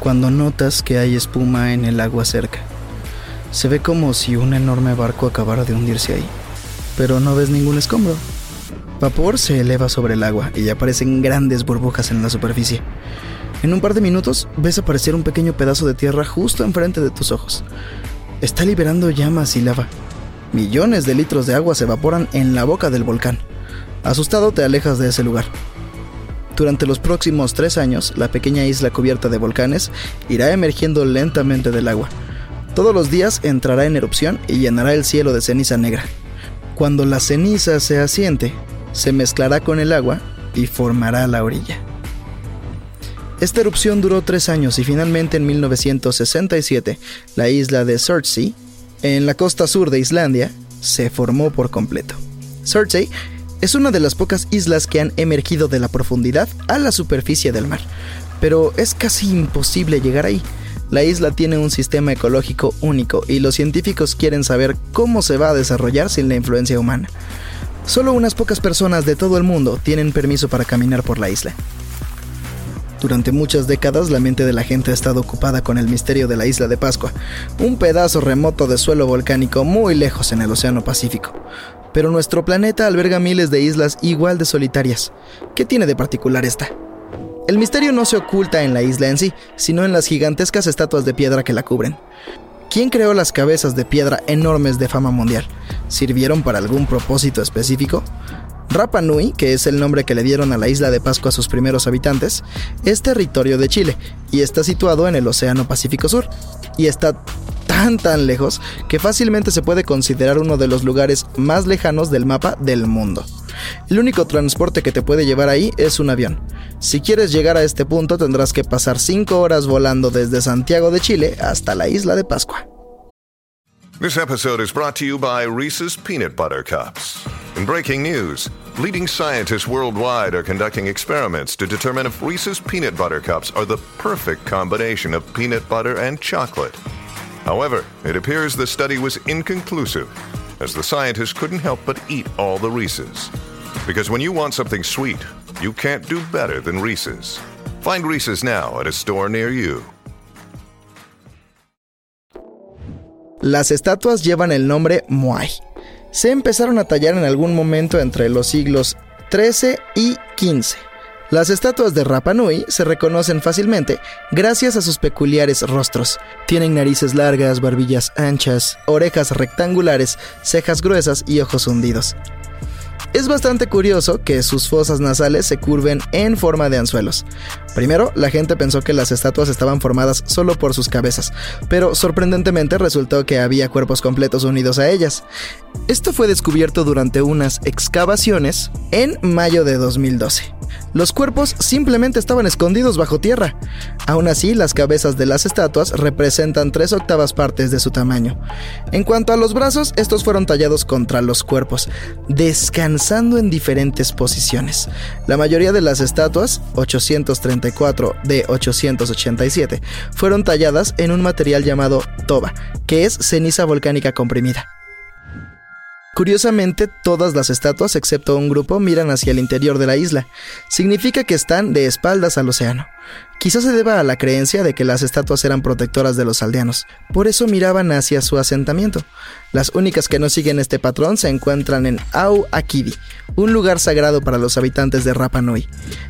cuando notas que hay espuma en el agua cerca. Se ve como si un enorme barco acabara de hundirse ahí, pero no ves ningún escombro. Vapor se eleva sobre el agua y aparecen grandes burbujas en la superficie. En un par de minutos ves aparecer un pequeño pedazo de tierra justo enfrente de tus ojos. Está liberando llamas y lava. Millones de litros de agua se evaporan en la boca del volcán. Asustado te alejas de ese lugar. Durante los próximos tres años, la pequeña isla cubierta de volcanes irá emergiendo lentamente del agua. Todos los días entrará en erupción y llenará el cielo de ceniza negra. Cuando la ceniza se asiente, se mezclará con el agua y formará la orilla. Esta erupción duró tres años y finalmente en 1967 la isla de Surtsey, en la costa sur de Islandia, se formó por completo. Surtsey es una de las pocas islas que han emergido de la profundidad a la superficie del mar, pero es casi imposible llegar ahí. La isla tiene un sistema ecológico único y los científicos quieren saber cómo se va a desarrollar sin la influencia humana. Solo unas pocas personas de todo el mundo tienen permiso para caminar por la isla. Durante muchas décadas la mente de la gente ha estado ocupada con el misterio de la isla de Pascua, un pedazo remoto de suelo volcánico muy lejos en el Océano Pacífico. Pero nuestro planeta alberga miles de islas igual de solitarias. ¿Qué tiene de particular esta? El misterio no se oculta en la isla en sí, sino en las gigantescas estatuas de piedra que la cubren. ¿Quién creó las cabezas de piedra enormes de fama mundial? ¿Sirvieron para algún propósito específico? Rapa Nui, que es el nombre que le dieron a la isla de Pascua a sus primeros habitantes, es territorio de Chile y está situado en el Océano Pacífico Sur. Y está tan tan lejos que fácilmente se puede considerar uno de los lugares más lejanos del mapa del mundo. El único transporte que te puede llevar ahí es un avión. Si quieres llegar a este punto tendrás que pasar 5 horas volando desde Santiago de Chile hasta la isla de Pascua. This episode is brought to you by Reese's Peanut Butter Cups. In breaking news, leading scientists worldwide are conducting experiments to determine if Reese's Peanut Butter Cups are the perfect combination of peanut butter and chocolate. However, it appears the study was inconclusive, as the scientists couldn't help but eat all the Reese's. Because when you want something sweet, you can't do better than Reese's. Find Reese's now at a store near you. Las estatuas llevan el nombre Moai. Se empezaron a tallar en algún momento entre los siglos XIII y XV. Las estatuas de Rapa Nui se reconocen fácilmente gracias a sus peculiares rostros. Tienen narices largas, barbillas anchas, orejas rectangulares, cejas gruesas y ojos hundidos. Es bastante curioso que sus fosas nasales se curven en forma de anzuelos. Primero, la gente pensó que las estatuas estaban formadas solo por sus cabezas, pero sorprendentemente resultó que había cuerpos completos unidos a ellas. Esto fue descubierto durante unas excavaciones en mayo de 2012. Los cuerpos simplemente estaban escondidos bajo tierra. Aún así, las cabezas de las estatuas representan tres octavas partes de su tamaño. En cuanto a los brazos, estos fueron tallados contra los cuerpos, descansando en diferentes posiciones. La mayoría de las estatuas, 834 de 887, fueron talladas en un material llamado toba, que es ceniza volcánica comprimida. Curiosamente, todas las estatuas, excepto un grupo, miran hacia el interior de la isla. Significa que están de espaldas al océano. Quizás se deba a la creencia de que las estatuas eran protectoras de los aldeanos. Por eso miraban hacia su asentamiento. Las únicas que no siguen este patrón se encuentran en Au Akidi, un lugar sagrado para los habitantes de Rapa Nui.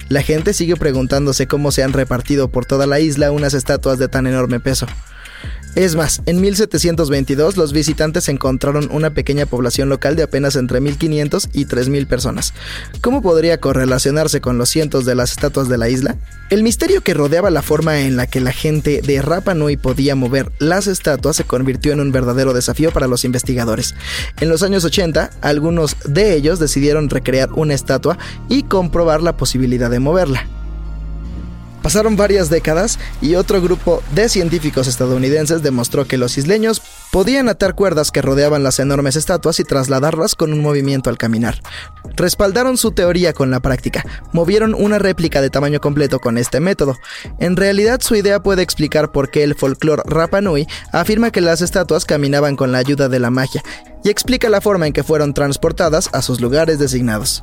La gente sigue preguntándose cómo se han repartido por toda la isla unas estatuas de tan enorme peso. Es más, en 1722 los visitantes encontraron una pequeña población local de apenas entre 1500 y 3000 personas. ¿Cómo podría correlacionarse con los cientos de las estatuas de la isla? El misterio que rodeaba la forma en la que la gente de Rapa Nui podía mover las estatuas se convirtió en un verdadero desafío para los investigadores. En los años 80, algunos de ellos decidieron recrear una estatua y comprobar la posibilidad de moverla. Pasaron varias décadas y otro grupo de científicos estadounidenses demostró que los isleños podían atar cuerdas que rodeaban las enormes estatuas y trasladarlas con un movimiento al caminar. Respaldaron su teoría con la práctica, movieron una réplica de tamaño completo con este método. En realidad su idea puede explicar por qué el folclore Rapa Nui afirma que las estatuas caminaban con la ayuda de la magia y explica la forma en que fueron transportadas a sus lugares designados.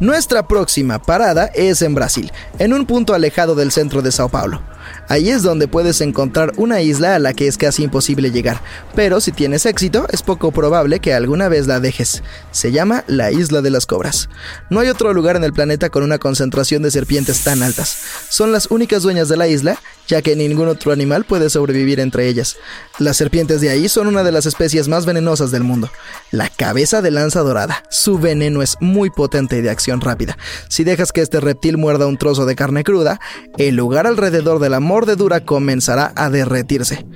Nuestra próxima parada es en Brasil, en un punto alejado del centro de Sao Paulo. Ahí es donde puedes encontrar una isla a la que es casi imposible llegar, pero si tienes éxito es poco probable que alguna vez la dejes. Se llama la Isla de las Cobras. No hay otro lugar en el planeta con una concentración de serpientes tan altas. Son las únicas dueñas de la isla, ya que ningún otro animal puede sobrevivir entre ellas. Las serpientes de ahí son una de las especies más venenosas del mundo. La cabeza de lanza dorada. Su veneno es muy potente y de acción rápida. Si dejas que este reptil muerda un trozo de carne cruda, el lugar alrededor de la mordedura comenzará a derretirse.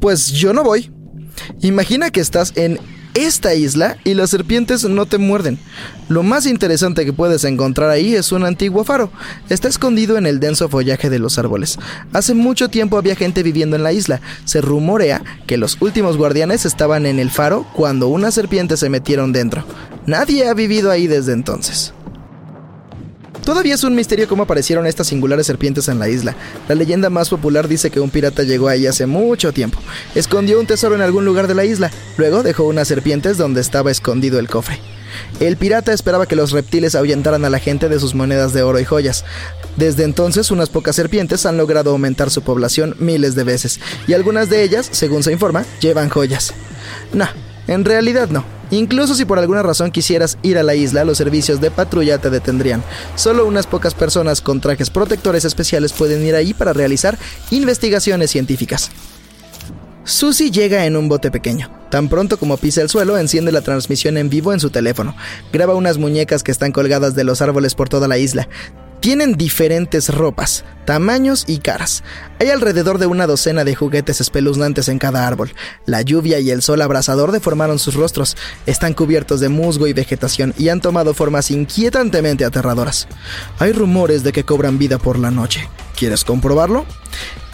Pues yo no voy. Imagina que estás en esta isla y las serpientes no te muerden. Lo más interesante que puedes encontrar ahí es un antiguo faro. Está escondido en el denso follaje de los árboles. Hace mucho tiempo había gente viviendo en la isla. Se rumorea que los últimos guardianes estaban en el faro cuando unas serpientes se metieron dentro. Nadie ha vivido ahí desde entonces. Todavía es un misterio cómo aparecieron estas singulares serpientes en la isla. La leyenda más popular dice que un pirata llegó ahí hace mucho tiempo. Escondió un tesoro en algún lugar de la isla. Luego dejó unas serpientes donde estaba escondido el cofre. El pirata esperaba que los reptiles ahuyentaran a la gente de sus monedas de oro y joyas. Desde entonces, unas pocas serpientes han logrado aumentar su población miles de veces, y algunas de ellas, según se informa, llevan joyas. No, en realidad no. Incluso si por alguna razón quisieras ir a la isla, los servicios de patrulla te detendrían. Solo unas pocas personas con trajes protectores especiales pueden ir ahí para realizar investigaciones científicas. Susie llega en un bote pequeño. Tan pronto como pisa el suelo, enciende la transmisión en vivo en su teléfono. Graba unas muñecas que están colgadas de los árboles por toda la isla. Tienen diferentes ropas, tamaños y caras. Hay alrededor de una docena de juguetes espeluznantes en cada árbol. La lluvia y el sol abrasador deformaron sus rostros. Están cubiertos de musgo y vegetación y han tomado formas inquietantemente aterradoras. Hay rumores de que cobran vida por la noche. ¿Quieres comprobarlo?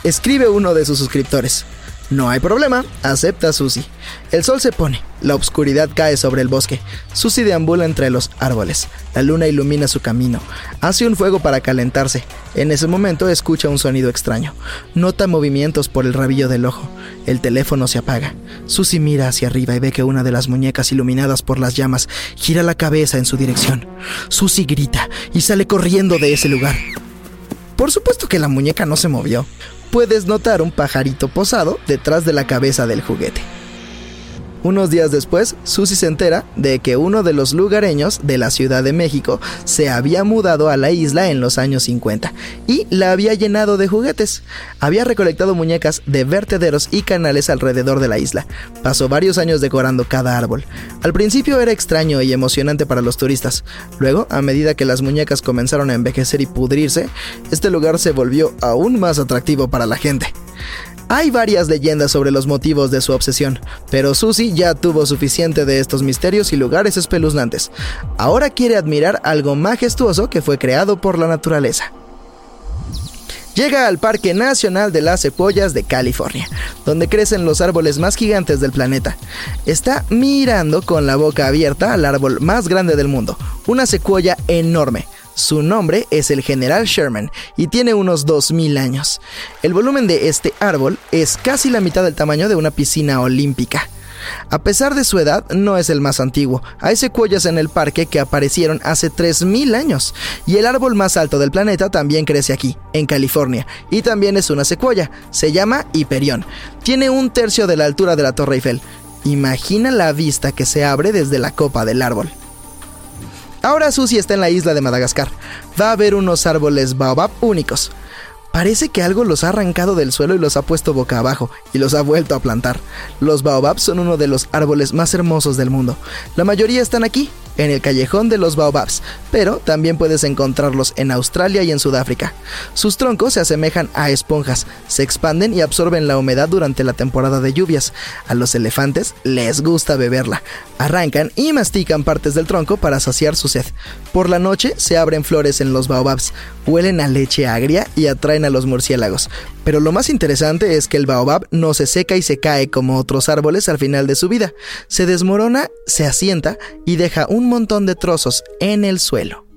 Escribe uno de sus suscriptores. No hay problema, acepta Susie. El sol se pone, la oscuridad cae sobre el bosque. Susie deambula entre los árboles. La luna ilumina su camino. Hace un fuego para calentarse. En ese momento escucha un sonido extraño. Nota movimientos por el rabillo del ojo. El teléfono se apaga. Susie mira hacia arriba y ve que una de las muñecas iluminadas por las llamas gira la cabeza en su dirección. Susie grita y sale corriendo de ese lugar. Por supuesto que la muñeca no se movió puedes notar un pajarito posado detrás de la cabeza del juguete. Unos días después, Susie se entera de que uno de los lugareños de la Ciudad de México se había mudado a la isla en los años 50 y la había llenado de juguetes. Había recolectado muñecas de vertederos y canales alrededor de la isla. Pasó varios años decorando cada árbol. Al principio era extraño y emocionante para los turistas. Luego, a medida que las muñecas comenzaron a envejecer y pudrirse, este lugar se volvió aún más atractivo para la gente. Hay varias leyendas sobre los motivos de su obsesión, pero Susie ya tuvo suficiente de estos misterios y lugares espeluznantes. Ahora quiere admirar algo majestuoso que fue creado por la naturaleza llega al Parque Nacional de las Secuoyas de California, donde crecen los árboles más gigantes del planeta. Está mirando con la boca abierta al árbol más grande del mundo, una secuoya enorme. Su nombre es el General Sherman y tiene unos 2.000 años. El volumen de este árbol es casi la mitad del tamaño de una piscina olímpica. A pesar de su edad, no es el más antiguo. Hay secuoyas en el parque que aparecieron hace 3.000 años. Y el árbol más alto del planeta también crece aquí, en California. Y también es una secuoya. Se llama Hiperión. Tiene un tercio de la altura de la Torre Eiffel. Imagina la vista que se abre desde la copa del árbol. Ahora Susie está en la isla de Madagascar. Va a ver unos árboles baobab únicos. Parece que algo los ha arrancado del suelo y los ha puesto boca abajo y los ha vuelto a plantar. Los baobabs son uno de los árboles más hermosos del mundo. La mayoría están aquí, en el callejón de los baobabs, pero también puedes encontrarlos en Australia y en Sudáfrica. Sus troncos se asemejan a esponjas, se expanden y absorben la humedad durante la temporada de lluvias. A los elefantes les gusta beberla. Arrancan y mastican partes del tronco para saciar su sed. Por la noche se abren flores en los baobabs, huelen a leche agria y atraen a los murciélagos. Pero lo más interesante es que el baobab no se seca y se cae como otros árboles al final de su vida. Se desmorona, se asienta y deja un montón de trozos en el suelo.